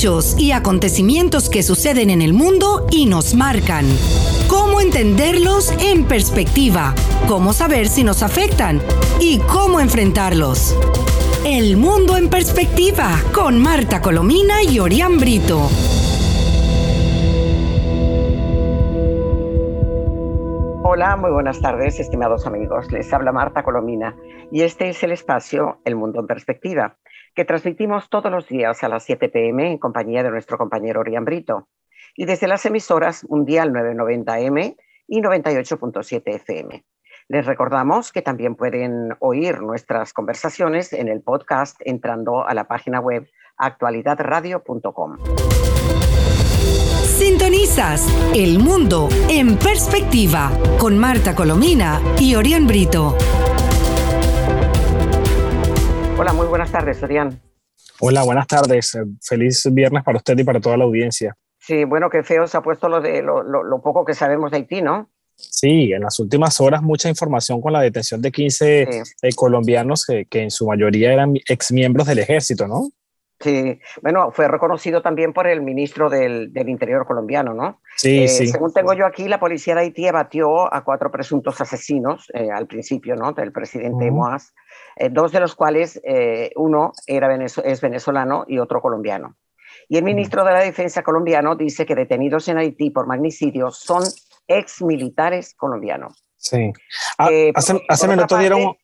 hechos y acontecimientos que suceden en el mundo y nos marcan. Cómo entenderlos en perspectiva, cómo saber si nos afectan y cómo enfrentarlos. El mundo en perspectiva con Marta Colomina y Orián Brito. Hola, muy buenas tardes, estimados amigos. Les habla Marta Colomina y este es el espacio El Mundo en Perspectiva, que transmitimos todos los días a las 7 pm en compañía de nuestro compañero Orián Brito y desde las emisoras Mundial 990M y 98.7 FM. Les recordamos que también pueden oír nuestras conversaciones en el podcast entrando a la página web actualidadradio.com. Sintonizas El Mundo en Perspectiva con Marta Colomina y Orián Brito. Hola, muy buenas tardes, Orián. Hola, buenas tardes. Feliz viernes para usted y para toda la audiencia. Sí, bueno, qué feo se ha puesto lo de lo, poco que sabemos de Haití, ¿no? Sí, en las últimas horas mucha información con la detención de 15 eh, colombianos que, que, en su mayoría eran exmiembros del ejército, ¿no? Sí, bueno, fue reconocido también por el ministro del, del Interior colombiano, ¿no? Sí, eh, sí. Según tengo yo aquí, la policía de Haití abatió a cuatro presuntos asesinos eh, al principio, ¿no? Del presidente uh dos de los cuales uno era es venezolano y otro colombiano. Y el ministro de la Defensa colombiano dice que detenidos en Haití por magnicidio son ex militares colombianos. Sí. Ah, hace, hace minutos dieron...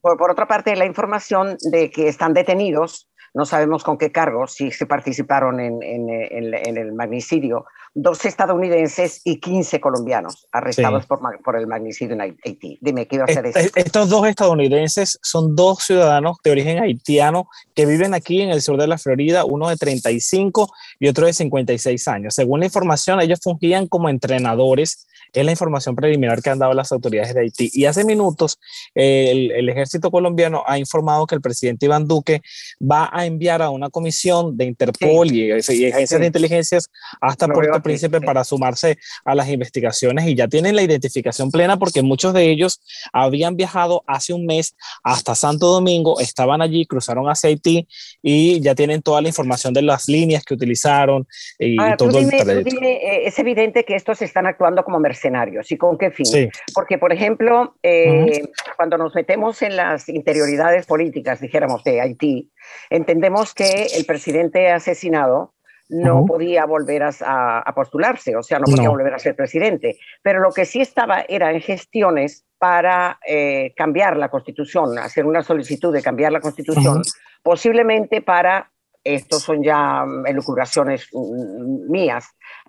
por, por, otra parte, la información de que están detenidos no sabemos con qué cargos, si se participaron en, el magnicidio, dos estadounidenses y 15 colombianos arrestados por, el magnicidio en Haití. Dime, ¿qué iba a hacer eso? Estos dos estadounidenses son dos ciudadanos de origen haitiano que viven aquí en el sur de la Florida, uno de 35 y otro de 56 años. Según la información, ellos fungían como entrenadores es la información preliminar que han dado las autoridades de Haití. Y hace minutos el, ejército colombiano ha informado que el presidente Iván Duque va a enviar a una comisión de Interpol y, agencias de inteligencias hasta Puerto Príncipe para sumarse a las investigaciones y ya tienen la identificación plena porque muchos de ellos habían viajado hace un mes hasta Santo Domingo, estaban allí, cruzaron hacia Haití y ya tienen toda la información de las líneas que utilizaron y todo el eh, es evidente que estos están actuando como mercenarios ¿Y con qué fin? Porque, por ejemplo, eh, cuando nos metemos en las interioridades políticas, dijéramos, de Haití, entendemos que el presidente asesinado no podía volver a, postularse, o sea, no podía volver a ser presidente. Pero lo que sí estaba era en gestiones para eh, cambiar la constitución, hacer una solicitud de cambiar la constitución, posiblemente para, estos son ya mm, elucubraciones mm, mías,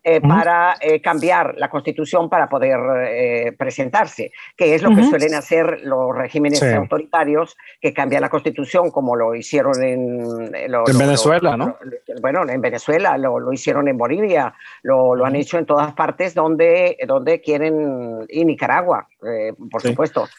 eh, para eh, cambiar la constitución para poder eh, presentarse, que es lo que suelen hacer los regímenes autoritarios que cambian la constitución, como lo hicieron en, en Venezuela, ¿no? bueno, en Venezuela, lo, hicieron en Bolivia, lo, han hecho en todas partes donde, donde quieren, y Nicaragua, por supuesto,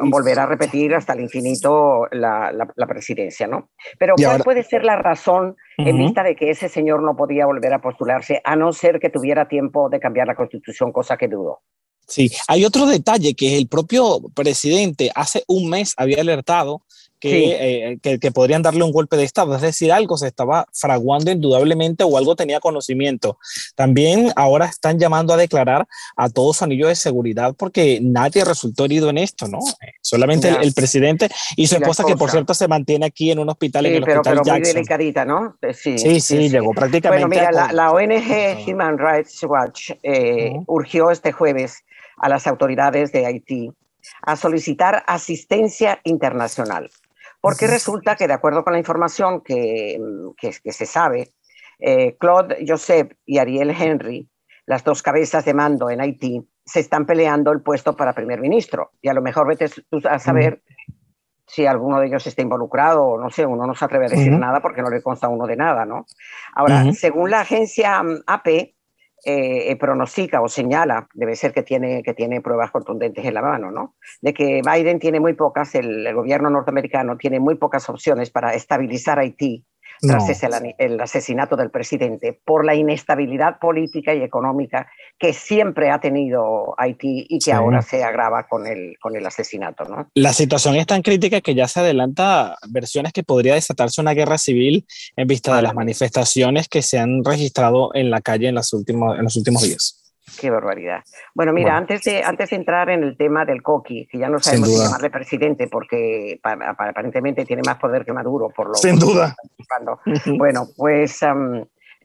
volver a repetir hasta el infinito la, la, presidencia, ¿no? Pero ¿cuál puede ser la razón en vista de que ese señor no podía volver a postularse, a no ser que tuviera tiempo de cambiar la constitución, cosa que dudo. Sí, hay otro detalle que el propio presidente hace un mes había alertado eh, que, que, podrían darle un golpe de Estado, es decir, algo se estaba fraguando indudablemente o algo tenía conocimiento. También ahora están llamando a declarar a todos su anillo de seguridad porque nadie resultó herido en esto, ¿no? Solamente el, presidente y su esposa, que por cierto se mantiene aquí en un hospital en el pero, hospital pero muy delicadita, ¿no? Eh, sí, sí, llegó prácticamente. Bueno, mira, la, ONG Human Rights Watch eh, urgió este jueves a las autoridades de Haití a solicitar asistencia internacional porque resulta que, de acuerdo con la información que, que, se sabe, eh, Claude Joseph y Ariel Henry, las dos cabezas de mando en Haití, se están peleando el puesto para primer ministro. Y a lo mejor vete tú a saber si alguno de ellos está involucrado o no sé, uno no se atreve a decir nada porque no le consta a uno de nada, ¿no? Ahora, según la agencia mm, AP, eh, eh, pronostica o señala, debe ser que tiene, que tiene pruebas contundentes en la mano, ¿no? De que Biden tiene muy pocas, el, gobierno norteamericano tiene muy pocas opciones para estabilizar Haití tras el, asesinato del presidente por la inestabilidad política y económica que siempre ha tenido Haití y que ahora se agrava con el, con el asesinato. ¿no? La situación es tan crítica que ya se adelanta versiones que podría desatarse una guerra civil en vista de las manifestaciones que se han registrado en la calle en, las últimos, en los últimos días. Qué barbaridad. Bueno, mira, Antes, de, antes de entrar en el tema del Coqui, que ya no sabemos si llamarle presidente porque aparentemente tiene más poder que Maduro, por lo Sin duda. Bueno, pues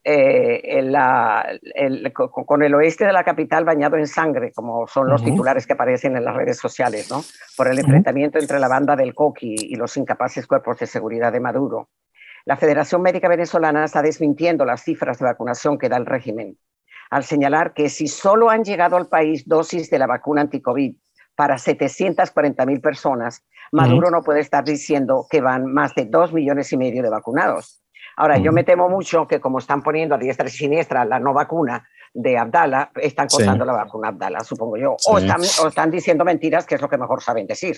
eh, con el oeste de la capital bañado en sangre, como son los titulares que aparecen en las redes sociales, ¿no? Por el enfrentamiento entre la banda del Coqui y los incapaces cuerpos de seguridad de Maduro. La Federación Médica Venezolana está desmintiendo las cifras de vacunación que da el régimen al señalar que si solo han llegado al país dosis de la vacuna anticovid para 740 mil personas, Maduro no puede estar diciendo que van más de dos millones y medio de vacunados. Ahora, yo me temo mucho que como están poniendo a diestra y siniestra la no vacuna de Abdala, están contando la vacuna Abdala, supongo yo. O, están, o están diciendo mentiras, que es lo que mejor saben decir.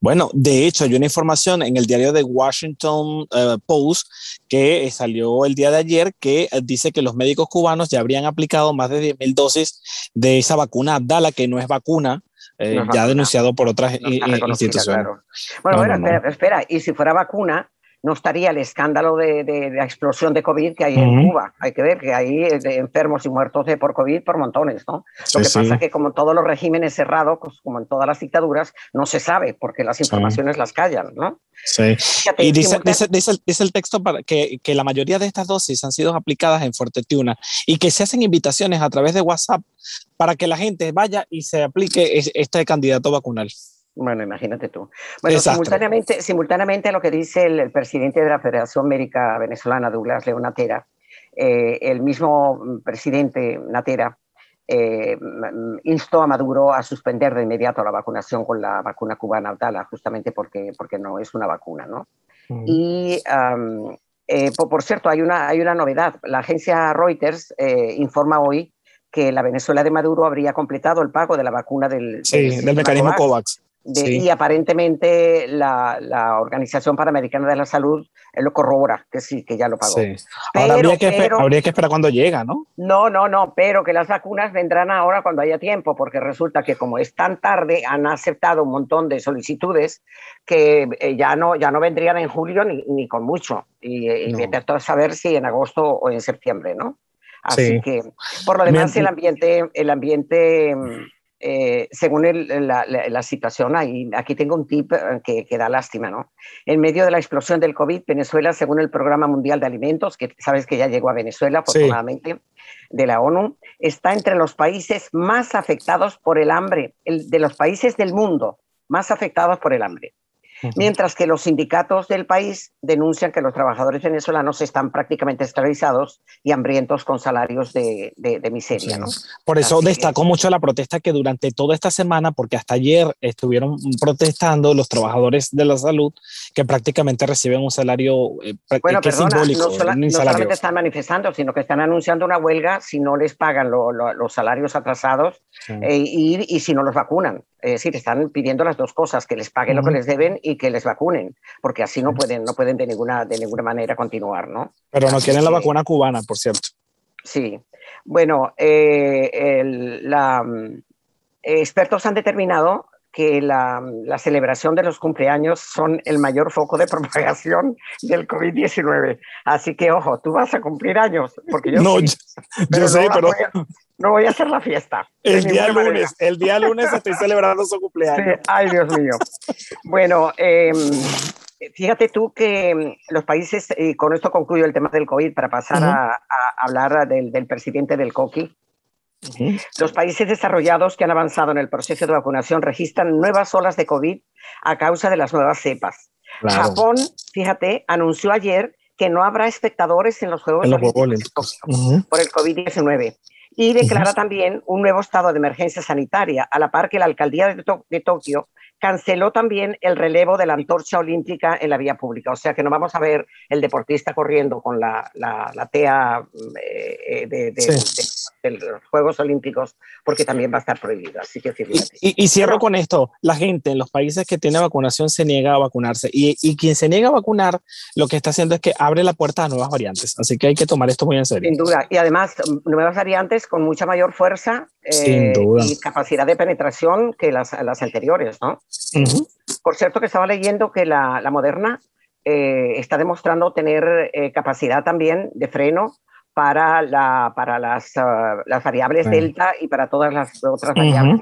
Bueno, de hecho, hay una información en el diario de Washington eh, Post que eh, salió el día de ayer que eh, dice que los médicos cubanos ya habrían aplicado más de 10.000 dosis de esa vacuna Abdala, que no es vacuna, ya denunciado por otras instituciones. Bueno, bueno, espera, espera, y si fuera vacuna, no estaría el escándalo de, la explosión de COVID que hay en Cuba. Hay que ver que hay eh, enfermos y muertos de por COVID por montones, ¿no? Lo que pasa es que como todos los regímenes cerrados, pues, como en todas las dictaduras, no se sabe porque las informaciones las callan, ¿no? Sí. y dice, dice, el texto para que, que, la mayoría de estas dosis han sido aplicadas en Fuerte Tuna y que se hacen invitaciones a través de WhatsApp para que la gente vaya y se aplique este candidato vacunal. Bueno, imagínate tú. Bueno, simultáneamente, simultáneamente a lo que dice el, presidente de la Federación Médica Venezolana, Douglas León Natera, eh, el mismo presidente Natera eh, instó a Maduro a suspender de inmediato la vacunación con la vacuna cubana Abdala, justamente porque, porque no es una vacuna, ¿no? Mm. Y, eh, por, cierto, hay una, hay una novedad. La agencia Reuters informa hoy que la Venezuela de Maduro habría completado el pago de la vacuna del, del mecanismo COVAX y aparentemente la, la, Organización Panamericana de la Salud eh, lo corrobora, que sí, que ya lo pagó. Ahora habría, que habría, que esperar cuando llega, ¿no? No, no, no, pero que las vacunas vendrán ahora cuando haya tiempo, porque resulta que como es tan tarde, han aceptado un montón de solicitudes que eh, ya, no, ya no vendrían en julio ni, ni con mucho. Y, y no. a saber si en agosto o en septiembre, ¿no? Así que, por lo demás, el ambiente, el ambiente mm, eh, según la, situación, ahí, aquí tengo un tip eh, que, da lástima, ¿no? En medio de la explosión del COVID, Venezuela, según el Programa Mundial de Alimentos, que sabes que ya llegó a Venezuela, afortunadamente, de la ONU, está entre los países más afectados por el hambre, de los países del mundo más afectados por el hambre mientras que los sindicatos del país denuncian que los trabajadores venezolanos están prácticamente esclavizados y hambrientos con salarios de, miseria. Por eso destacó mucho la protesta que durante toda esta semana, porque hasta ayer estuvieron protestando los trabajadores de la salud que prácticamente reciben un salario eh, bueno, simbólico. No, solamente están manifestando, sino que están anunciando una huelga si no les pagan los salarios atrasados eh, y, y si no los vacunan. Es decir, están pidiendo las dos cosas, que les paguen lo que les deben y que les vacunen, porque así no pueden, no pueden de, ninguna, de ninguna manera continuar, ¿no? Pero no quieren la vacuna cubana, por cierto. Sí. Bueno, eh, la, expertos han determinado que la, la, celebración de los cumpleaños son el mayor foco de propagación del COVID-19. Así que, ojo, tú vas a cumplir años, porque yo, no, yo, sé, pero no voy a hacer la fiesta. El día lunes, el día lunes estoy celebrando su cumpleaños. ay, Dios mío. Bueno, em, fíjate tú que em, los países, y con esto concluyo el tema del COVID para pasar a, hablar del, presidente del COQUI. Los países desarrollados que han avanzado en el proceso de vacunación registran nuevas olas de COVID a causa de las nuevas cepas. Japón, fíjate, anunció ayer que no habrá espectadores en los Juegos Olímpicos por el COVID-19 y declara también un nuevo estado de emergencia sanitaria, a la par que la alcaldía de, Tokio canceló también el relevo de la antorcha olímpica en la vía pública. O sea que no vamos a ver el deportista corriendo con la, la, tea eh, de, de, los Juegos Olímpicos, porque también va a estar prohibido. Así que y, y, cierro con esto: la gente en los países que tiene vacunación se niega a vacunarse. Y, y, quien se niega a vacunar, lo que está haciendo es que abre la puerta a nuevas variantes. Así que hay que tomar esto muy en serio. Sin duda. Y además, nuevas variantes con mucha mayor fuerza eh, y capacidad de penetración que las, las anteriores, ¿no? Por cierto, que estaba leyendo que la, la Moderna eh, está demostrando tener eh, capacidad también de freno para, la, para las, ah, las variables delta y para todas las otras variables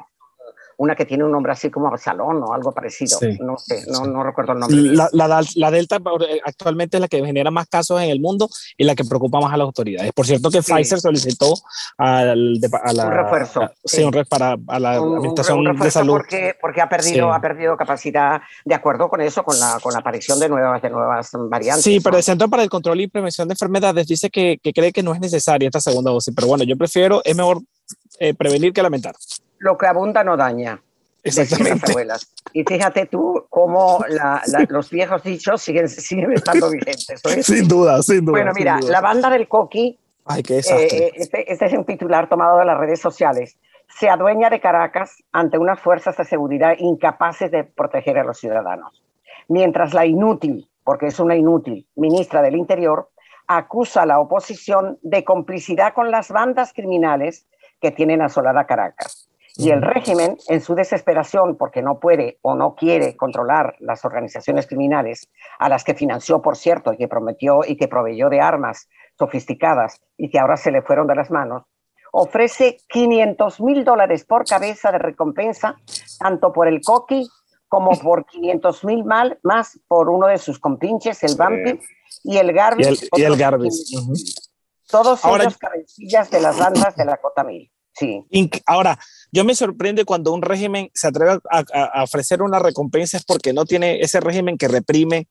una que tiene un nombre así como Salón o algo parecido. No sé, no, no, recuerdo el nombre. La, la, la, Delta eh, actualmente es la que genera más casos en el mundo y la que preocupa más a las autoridades. Por cierto que Pfizer solicitó al, a la, un refuerzo. sí, un para a la Administración de Salud. Porque, porque ha, perdido, ha perdido capacidad, de acuerdo con eso, con la, con la aparición de nuevas, de nuevas variantes. Sí, pero el Centro para el Control y Prevención de Enfermedades dice que, que cree que no es necesaria esta segunda dosis. Pero bueno, yo prefiero, es mejor eh, prevenir que lamentar. Lo que abunda no daña. Exactamente. Y fíjate tú cómo los viejos dichos siguen, siguen estando vigentes. Sin duda, sin duda. Bueno, mira, la banda del Coqui, Ay, qué eh, este, este, es un titular tomado de las redes sociales, se adueña de Caracas ante unas fuerzas de seguridad incapaces de proteger a los ciudadanos. Mientras la inútil, porque es una inútil, ministra del Interior, acusa a la oposición de complicidad con las bandas criminales que tienen asolada Caracas. Y el régimen, en su desesperación, porque no puede o no quiere controlar las organizaciones criminales, a las que financió, por cierto, y que prometió y que proveyó de armas sofisticadas y que ahora se le fueron de las manos, ofrece 500 mil dólares por cabeza de recompensa, tanto por el coqui como por 500 mil más por uno de sus compinches, el Bambi y el Garbis. Y el, Garbis. Todos ellos cabecillas de las bandas de la Cota Mil. Sí. Ahora, yo me sorprende cuando un régimen se atreve a, ofrecer una recompensa es porque no tiene ese régimen que reprime,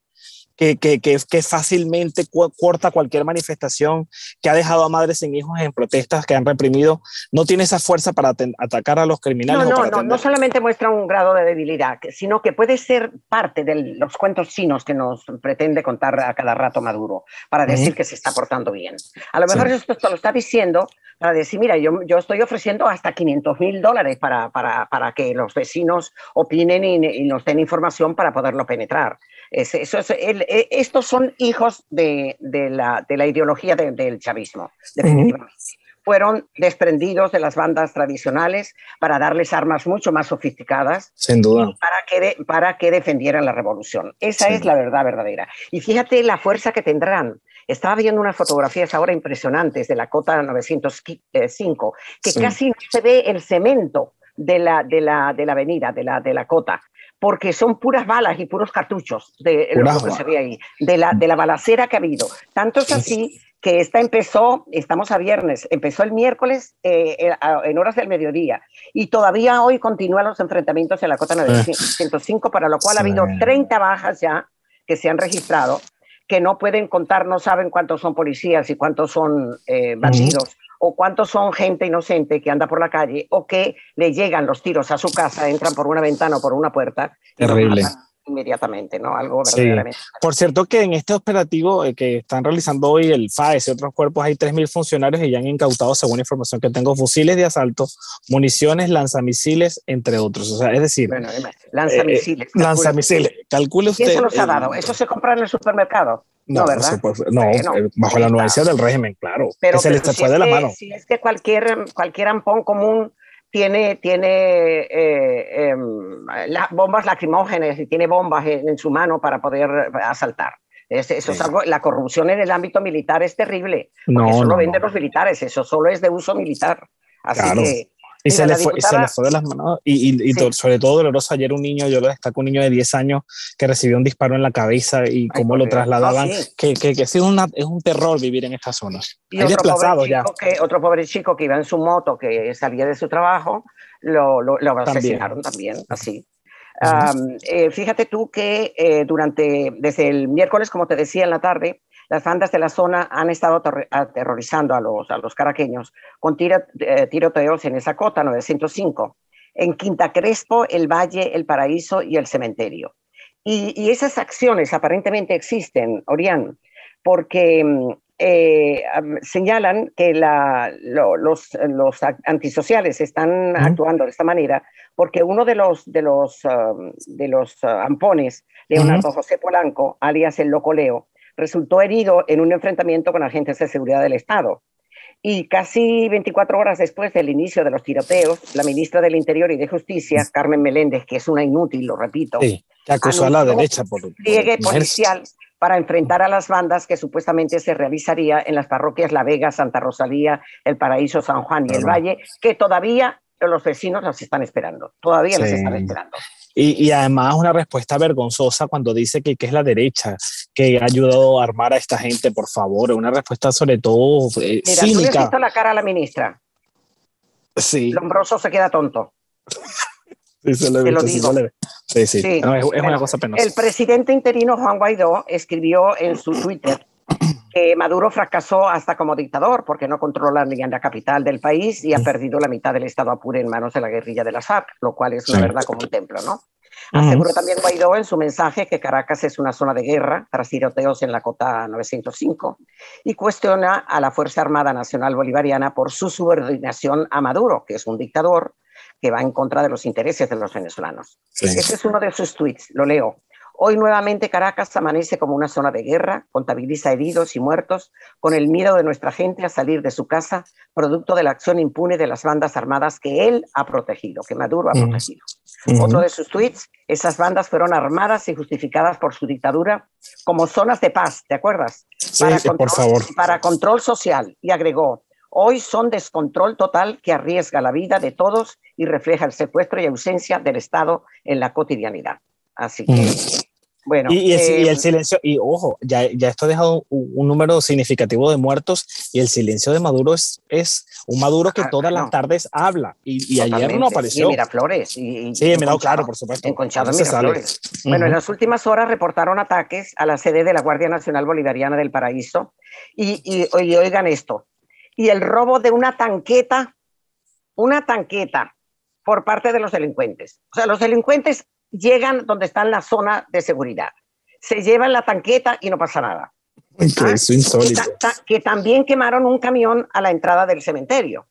que, que, que, fácilmente corta cualquier manifestación, que ha dejado a madres sin hijos en protestas que han reprimido, no tiene esa fuerza para atacar a los criminales. No, no, no, no solamente muestra un grado de debilidad, sino que puede ser parte de los cuentos chinos que nos pretende contar a cada rato Maduro, para decir que se está portando bien. A lo mejor esto lo está diciendo para decir, mira, yo, yo estoy ofreciendo hasta 500 mil dólares para, para, para, que los vecinos opinen y, nos den información para poderlo penetrar. Eso es e, estos son hijos de, de, la, de la, ideología del chavismo, definitivamente. Fueron desprendidos de las bandas tradicionales para darles armas mucho más sofisticadas. Sin duda. Para que, para que defendieran la revolución. Esa es la verdad verdadera. Y fíjate la fuerza que tendrán estaba viendo unas fotografías ahora impresionantes de la Cota 905, que casi no se ve el cemento de la, de la, de la avenida, de la, de la Cota porque son puras balas y puros cartuchos de lo que se ve ahí, de la, de la balacera que ha habido. Tanto es así que esta empezó, estamos a viernes, empezó el miércoles eh, en horas del mediodía y todavía hoy continúan los enfrentamientos en la cota 905, para lo cual ha habido 30 bajas ya que se han registrado que no pueden contar, no saben cuántos son policías y cuántos son eh, bandidos, o cuántos son gente inocente que anda por la calle, o que le llegan los tiros a su casa, entran por una ventana o por una puerta. Terrible inmediatamente, ¿no? Algo verdaderamente. Por cierto que en este operativo eh, que están realizando hoy el FAES y otros cuerpos hay 3.000 funcionarios y ya han incautado, según información que tengo, fusiles de asalto, municiones, lanzamisiles, entre otros. O sea, es decir... Bueno, lanzamisiles. Eh, lanzamisiles. Calcule usted... ¿Quién se los ha dado? ¿Eso se compra en el supermercado? No, ¿verdad? no, eh, bajo la anuencia del régimen, claro. Pero, se les fue de la mano. Si es que cualquier, cualquier ampón común tiene, tiene eh, em, bombas lacrimógenas y tiene bombas en, su mano para poder asaltar. eso es algo, la corrupción en el ámbito militar es terrible. No, eso lo venden los militares, eso solo es de uso militar. Así que y se, le fue, y se, le fue, de las manos. Y, y, sobre todo doloroso ayer un niño, yo lo destaco, un niño de 10 años que recibió un disparo en la cabeza y cómo lo trasladaban, que, que, que, sí, una, es un terror vivir en estas zonas. Y otro pobre, ya. Que, otro pobre chico que iba en su moto, que salía de su trabajo, lo, lo, lo asesinaron también, así. Eh, fíjate tú que eh, durante, desde el miércoles, como te decía en la tarde, las bandas de la zona han estado aterrorizando a los, a los caraqueños con eh, tiroteos en esa cota 905. en Quinta Crespo, el Valle, el Paraíso y el Cementerio. Y, esas acciones aparentemente existen, Orián, porque mm, eh, señalan que los, antisociales están actuando de esta manera porque uno de los, de los, de los uh, ampones, Leonardo José Polanco, alias el Locoleo, resultó herido en un enfrentamiento con agentes de seguridad del Estado. Y casi 24 horas después del inicio de los tiroteos, la ministra del Interior y de Justicia, Carmen Meléndez, que es una inútil, lo repito, que acusó a la derecha por, pliegue policial para enfrentar a las bandas que supuestamente se realizaría en las parroquias La Vega, Santa Rosalía, El Paraíso, San Juan y El Valle, que todavía los vecinos las están esperando, todavía las están esperando. Y, además una respuesta vergonzosa cuando dice que, que, es la derecha que ha ayudado a armar a esta gente, por favor. Una respuesta sobre todo eh, Mira, cínica. ¿tú le visto la cara a la ministra? Sí. Lombroso se queda tonto. sí, se lo, he visto, sí, sí, es, una cosa penosa. El presidente interino Juan Guaidó escribió en su Twitter que Maduro fracasó hasta como dictador porque no controla ni en la capital del país y ha perdido la mitad del Estado Apure en manos de la guerrilla de las FARC, lo cual es una verdad como un templo, ¿no? Aseguró también Guaidó en su mensaje que Caracas es una zona de guerra tras tiroteos en la cota 905 y cuestiona a la Fuerza Armada Nacional Bolivariana por su subordinación a Maduro, que es un dictador que va en contra de los intereses de los venezolanos. Ese es uno de sus tweets, lo leo. Hoy nuevamente Caracas amanece como una zona de guerra, contabiliza heridos y muertos, con el miedo de nuestra gente a salir de su casa, producto de la acción impune de las bandas armadas que él ha protegido, que Maduro ha protegido. Otro de sus tweets, esas bandas fueron armadas y justificadas por su dictadura como zonas de paz, ¿te acuerdas? para control, por favor. Para control social. Y agregó, hoy son descontrol total que arriesga la vida de todos y refleja el secuestro y ausencia del Estado en la cotidianidad. Así que bueno, y, el, em, silencio, y ojo, ya, ya esto ha dejado un, número significativo de muertos y el silencio de Maduro es, es un Maduro que ah, todas las tardes habla y, ayer no apareció. Y Miraflores. Y, sí, Mirado, claro, por supuesto. Enconchado Miraflores. Bueno, en las últimas horas reportaron ataques a la sede de la Guardia Nacional Bolivariana del Paraíso y, y oigan esto, y el robo de una tanqueta, una tanqueta por parte de los delincuentes. O sea, los delincuentes llegan donde está la zona de seguridad. Se llevan la tanqueta y no pasa nada. Ah, insólito. Que, también quemaron un camión a la entrada del cementerio.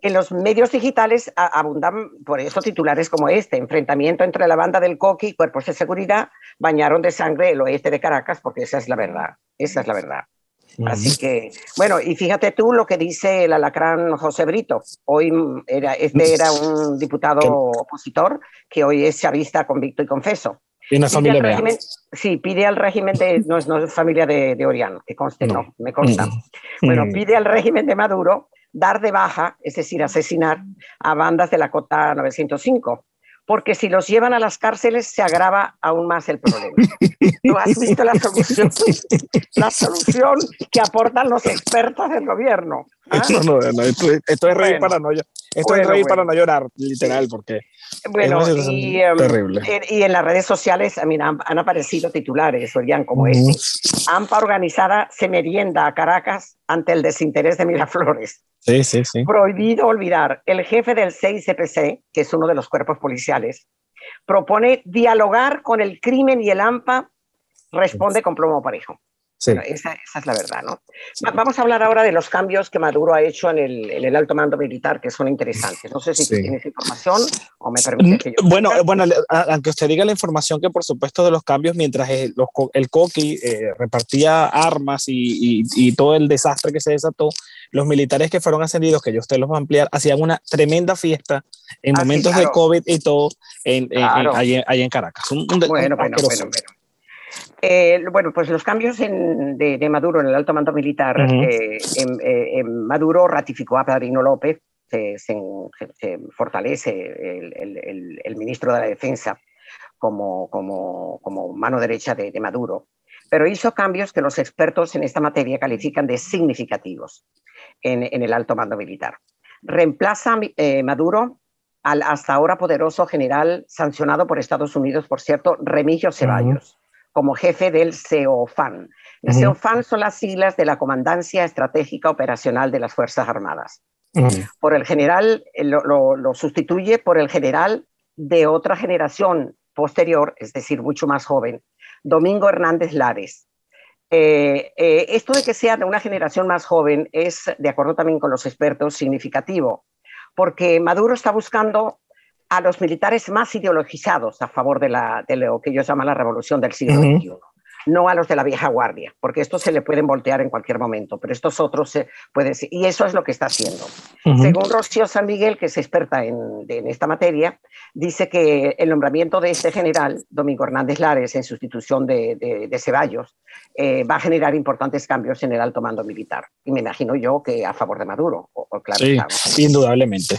En los medios digitales abundan por eso titulares como este, enfrentamiento entre la banda del Coqui y cuerpos de seguridad, bañaron de sangre el oeste de Caracas, porque esa es la verdad, esa es la verdad. Así que, bueno, y fíjate tú lo que dice el alacrán José Brito. Hoy era, este era un diputado opositor que hoy es chavista convicto y confeso. Y una familia régimen, Sí, pide al régimen de, no es, no es familia de, de Orián, que conste, no, me consta. Bueno, pide al régimen de Maduro dar de baja, es decir, asesinar a bandas de la Cota 905 porque si los llevan a las cárceles se agrava aún más el problema. ¿Tú has visto la solución? La solución que aportan los expertos del gobierno. ¿ah? No, no, esto, es reír para no esto es reír para no llorar, literal, porque bueno, y, em, terrible. y en las redes sociales han, han, aparecido titulares, oigan, como este. AMPA organizada se merienda a Caracas ante el desinterés de Miraflores. Sí, sí, sí. Prohibido olvidar, el jefe del 6CPC, que es uno de los cuerpos policiales, propone dialogar con el crimen y el AMPA responde con plomo parejo. Sí. esa, es la verdad, ¿no? vamos a hablar ahora de los cambios que Maduro ha hecho en el, en el alto mando militar, que son interesantes. No sé si tienes información o me permite que yo... Bueno, bueno, aunque usted diga la información que por supuesto de los cambios, mientras el, los, el Coqui eh, repartía armas y, y, todo el desastre que se desató, los militares que fueron ascendidos, que yo usted los va a ampliar, hacían una tremenda fiesta en ah, momentos de COVID y todo en, allí, en Caracas. bueno, bueno, bueno, bueno. Eh, bueno, pues los cambios de, Maduro en el alto mando militar, eh, en, Maduro ratificó a Padrino López, se, fortalece el, ministro de la Defensa como, como, mano derecha de, Maduro, pero hizo cambios que los expertos en esta materia califican de significativos en, el alto mando militar. Reemplaza eh, Maduro al hasta ahora poderoso general sancionado por Estados Unidos, por cierto, Remigio Ceballos como jefe del CEOFAN. El CEOFAN son las siglas de la Comandancia Estratégica Operacional de las Fuerzas Armadas. Por el general, eh, lo, sustituye por el general de otra generación posterior, es decir, mucho más joven, Domingo Hernández Lares. Eh, eh, esto de que sea de una generación más joven es, de acuerdo también con los expertos, significativo, porque Maduro está buscando a los militares más ideologizados a favor de, la, de lo que ellos llaman la revolución del siglo XXI no a los de la vieja guardia, porque estos se le pueden voltear en cualquier momento, pero estos otros se pueden... Y eso es lo que está haciendo. Según Rocío San Miguel, que es experta en, esta materia, dice que el nombramiento de este general, Domingo Hernández Lares, en sustitución de, Ceballos, eh, va a generar importantes cambios en el alto mando militar. Y me imagino yo que a favor de Maduro. claro, sí, indudablemente.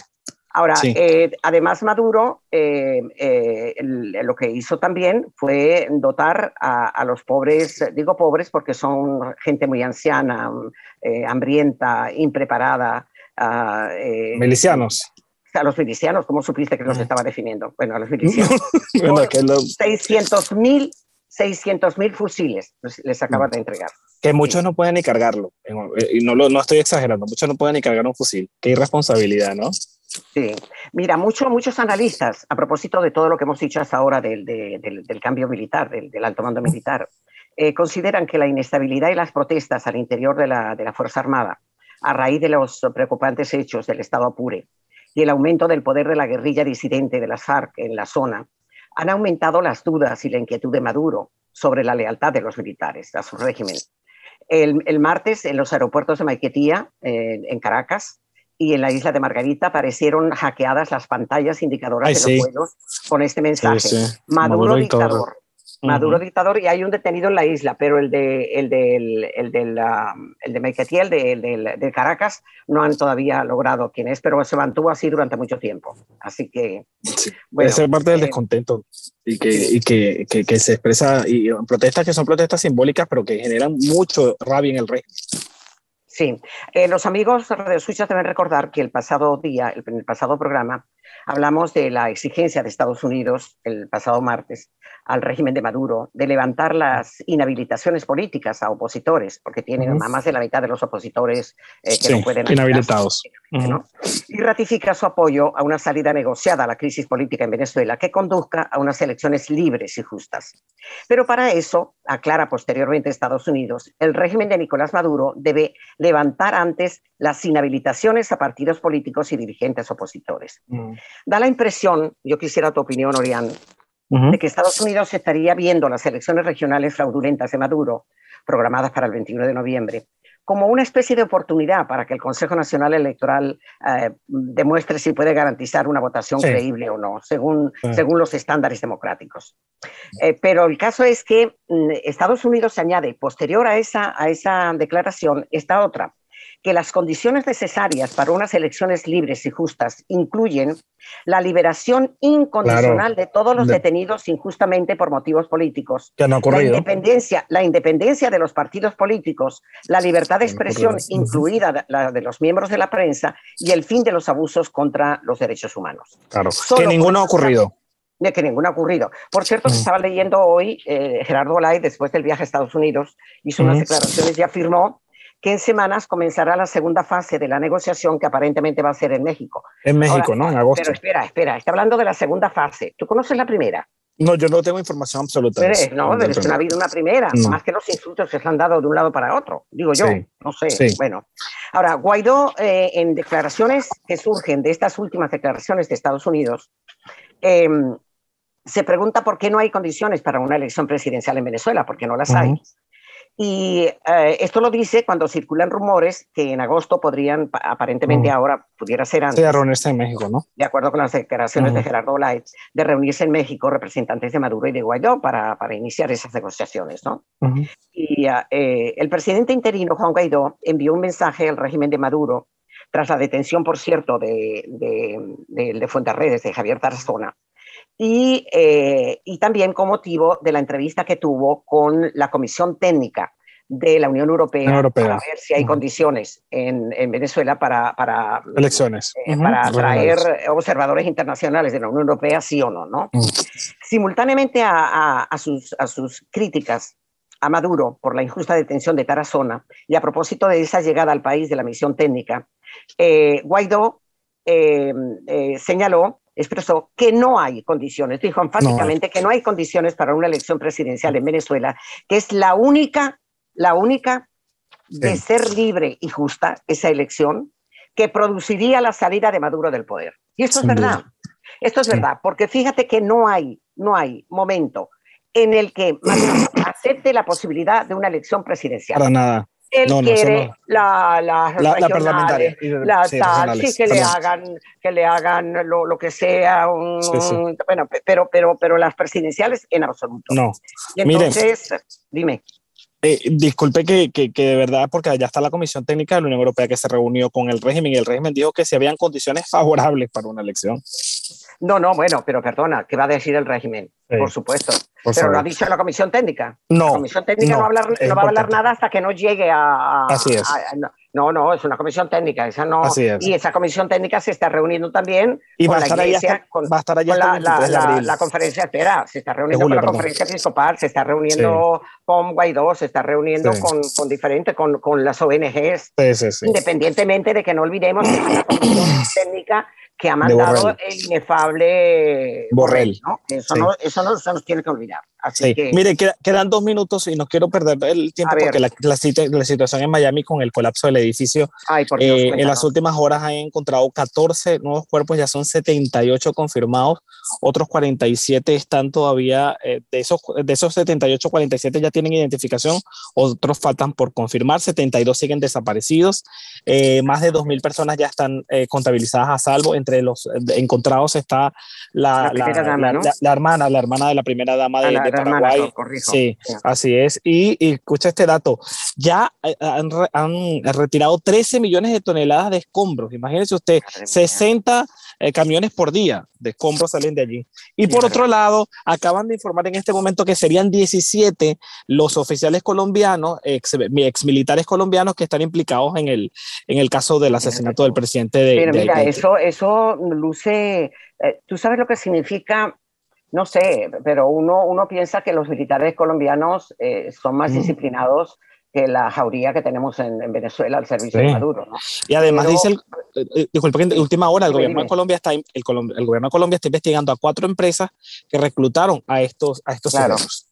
Ahora, eh, además Maduro eh, eh, lo que hizo también fue dotar a, los pobres, digo pobres porque son gente muy anciana, hambrienta, impreparada. milicianos. A los milicianos, ¿cómo supiste que los estaba definiendo? Bueno, a los milicianos. bueno, 600 mil 600 mil fusiles les acaban de entregar. Que muchos no pueden ni cargarlo. Y no, lo, no estoy exagerando, muchos no pueden ni cargar un fusil. Qué irresponsabilidad, ¿no? Sí, mira, mucho, muchos analistas, a propósito de todo lo que hemos dicho hasta ahora del, del, cambio militar, del, alto mando militar, eh, consideran que la inestabilidad y las protestas al interior de la, de la Fuerza Armada, a raíz de los preocupantes hechos del Estado Apure y el aumento del poder de la guerrilla disidente de las FARC en la zona, han aumentado las dudas y la inquietud de Maduro sobre la lealtad de los militares a su régimen. El, el martes, en los aeropuertos de Maiquetía, en Caracas, y en la isla de Margarita aparecieron hackeadas las pantallas indicadoras de los vuelos con este mensaje. Maduro, dictador. Maduro dictador y hay un detenido en la isla, pero el de el del el del el de el de, Caracas, no han todavía logrado quién es, pero se mantuvo así durante mucho tiempo. Así que sí. bueno, es parte del eh, descontento y que, y que, que, que, se expresa y protestas que son protestas simbólicas, pero que generan mucho rabia en el régimen. Sí, eh, los amigos de Suiza deben recordar que el pasado día, en el pasado programa, hablamos de la exigencia de Estados Unidos el pasado martes al régimen de Maduro de levantar las inhabilitaciones políticas a opositores, porque tienen a más de la mitad de los opositores eh, que no pueden inhabilitados. Y ratifica su apoyo a una salida negociada a la crisis política en Venezuela que conduzca a unas elecciones libres y justas. Pero para eso, aclara posteriormente Estados Unidos, el régimen de Nicolás Maduro debe levantar antes las inhabilitaciones a partidos políticos y dirigentes opositores. Da la impresión, yo quisiera tu opinión, Orián, de que Estados Unidos estaría viendo las elecciones regionales fraudulentas de Maduro, programadas para el 21 de noviembre, como una especie de oportunidad para que el Consejo Nacional Electoral eh, demuestre si puede garantizar una votación creíble o no, según, según los estándares democráticos. Eh, pero el caso es que mm, Estados Unidos se añade, posterior a esa, a esa declaración, esta otra, que las condiciones necesarias para unas elecciones libres y justas incluyen la liberación incondicional de todos los detenidos injustamente por motivos políticos, la independencia, la independencia de los partidos políticos, la libertad de expresión, incluida la de los miembros de la prensa, y el fin de los abusos contra los derechos humanos. Claro, que ninguno ha ocurrido. de que ninguno ha ocurrido. Por cierto, se estaba leyendo hoy, eh, Gerardo Olay, después del viaje a Estados Unidos, hizo unas declaraciones y afirmó que en semanas comenzará la segunda fase de la negociación que aparentemente va a ser en México. En México, ¿no? En agosto. Pero espera, espera, está hablando de la segunda fase. ¿Tú conoces la primera? No, yo no tengo información absoluta. Pero, no, pero es que no ha habido una primera, más que los insultos que se han dado de un lado para otro, digo yo, no sé. Bueno, ahora, Guaidó, eh, en declaraciones que surgen de estas últimas declaraciones de Estados Unidos, em, se pregunta por qué no hay condiciones para una elección presidencial en Venezuela, porque no las hay. Y eh, esto lo dice cuando circulan rumores que en agosto podrían, aparentemente mm. ahora pudiera ser antes. De reunirse en México, ¿no? De acuerdo con las declaraciones de Gerardo Light, de reunirse en México representantes de Maduro y de Guaidó para, para iniciar esas negociaciones, ¿no? Y eh, el presidente interino, Juan Guaidó, envió un mensaje al régimen de Maduro tras la detención, por cierto, de, de, de, de Fuenterredes, de Javier Tarazona, y, eh, y también con motivo de la entrevista que tuvo con la Comisión Técnica de la Unión Europea, para ver si hay condiciones en, en Venezuela para, para elecciones, eh, para traer observadores internacionales de la Unión Europea, sí o no, ¿no? Simultáneamente a, a, sus, a sus críticas a Maduro por la injusta detención de Tarazona y a propósito de esa llegada al país de la misión técnica, eh, Guaidó eh, señaló, expresó que no hay condiciones, dijo enfáticamente que no hay condiciones para una elección presidencial en Venezuela, que es la única, la única de ser libre y justa esa elección que produciría la salida de Maduro del poder. Y esto es verdad. Esto es verdad, porque fíjate que no hay, no hay momento en el que acepte la posibilidad de una elección presidencial. Para nada. Él quiere la, la, la, parlamentaria, la tal, sí, que le hagan, que le hagan lo, lo que sea, bueno, pero, pero, pero las presidenciales en absoluto. No. Y entonces, dime. Eh, disculpe que, que, que, de verdad, porque allá está la Comisión Técnica de la Unión Europea que se reunió con el régimen y el régimen dijo que si habían condiciones favorables para una elección. No, no, bueno, pero perdona, ¿qué va a decir el régimen? Por supuesto. pero lo ha dicho la comisión técnica. No. La comisión técnica no, va, a hablar, no va a hablar nada hasta que no llegue a. Así es. No, no, es una comisión técnica. Esa no, Así es. Y esa comisión técnica se está reuniendo también y con va, estar la iglesia, con, va a estar allá con la, la, la, conferencia, espera, se está reuniendo julio, con la perdón. conferencia episcopal, se está reuniendo sí. con Guaidó, se está reuniendo sí. con, con diferentes, con, con las ONGs, sí, independientemente de que no olvidemos que es una comisión técnica que ha mandado el inefable Borrell. ¿no? Eso, no, eso no se nos tiene que olvidar. Así sí. que, Mire, quedan dos minutos y no quiero perder el tiempo porque la, la, la, situación en Miami con el colapso del edificio, Ay, por Dios, eh, en las últimas horas han encontrado 14 nuevos cuerpos, ya son 78 confirmados, otros 47 están todavía, eh, de, esos, de esos 78, 47 ya tienen identificación, otros faltan por confirmar, 72 siguen desaparecidos, eh, más de 2.000 personas ya están eh, contabilizadas a salvo, entre los encontrados está la, la, dama, ¿no? la, hermana, la hermana de la primera dama de, sí, sí, así es. Y, y, escucha este dato, ya han, han, retirado 13 millones de toneladas de escombros. Imagínense usted, 60 eh, camiones por día de escombros salen de allí. Y por otro lado, acaban de informar en este momento que serían 17 los oficiales colombianos, ex, ex militares colombianos que están implicados en el, en el caso del asesinato del presidente de... Pero de, mira, de, eso, eso luce... Eh, ¿Tú sabes lo que significa no sé, pero uno, uno piensa que los militares colombianos eh, son más mm. disciplinados que la jauría que tenemos en, en Venezuela al servicio sí. de Maduro. ¿no? Y además pero, dice, el, eh, disculpe, en última hora el gobierno, de Colombia está, el, el, gobierno de Colombia está investigando a cuatro empresas que reclutaron a estos, a estos claro. ciudadanos.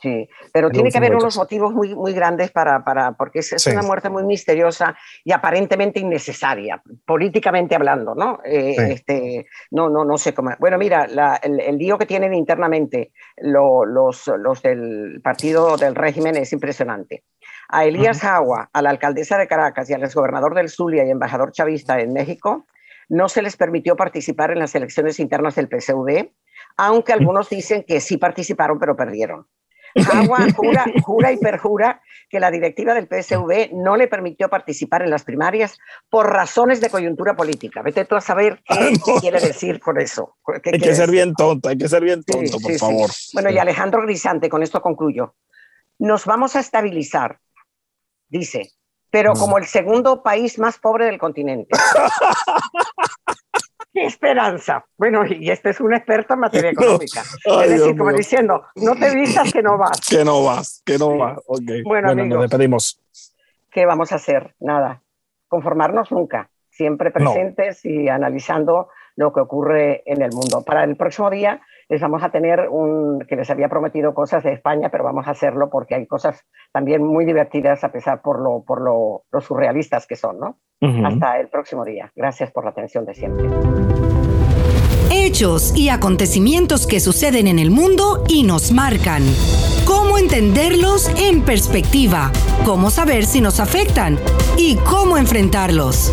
Sí, pero tiene que haber unos motivos muy, muy grandes para, para porque es, es sí. una muerte muy misteriosa y aparentemente innecesaria, políticamente hablando, ¿no? Eh, sí. este, no, no, no sé cómo. Bueno, mira, la, el, el, lío que tienen internamente lo, los, los del partido del régimen es impresionante. A Elías uh -huh. Agua, a la alcaldesa de Caracas y al exgobernador del Zulia y embajador chavista en México, no se les permitió participar en las elecciones internas del PSUV, aunque algunos dicen que sí participaron pero perdieron. Agua jura, jura, y perjura que la directiva del PSV no le permitió participar en las primarias por razones de coyuntura política. Vete tú a saber qué, ah, no. quiere decir con eso. hay que ser bien tonto, hay que ser bien tonto, sí, por sí, favor. Sí. Bueno, y Alejandro Grisante, con esto concluyo. Nos vamos a estabilizar, dice, pero mm. como el segundo país más pobre del continente. ¡Qué esperanza! Bueno, y este es un experto en materia económica. No. Ay, es decir, Dios como diciendo, no te vistas que no vas. Que no vas, que no vas. Okay. Bueno, bueno amigos, nos despedimos. ¿Qué vamos a hacer? Nada. Conformarnos nunca. Siempre presentes no. y analizando lo que ocurre en el mundo. Para el próximo día les vamos a tener un, que les había prometido cosas de España, pero vamos a hacerlo porque hay cosas también muy divertidas a pesar por lo, por lo, lo surrealistas que son, ¿no? Uh -huh. Hasta el próximo día. Gracias por la atención de siempre. Hechos y acontecimientos que suceden en el mundo y nos marcan. Cómo entenderlos en perspectiva, cómo saber si nos afectan y cómo enfrentarlos.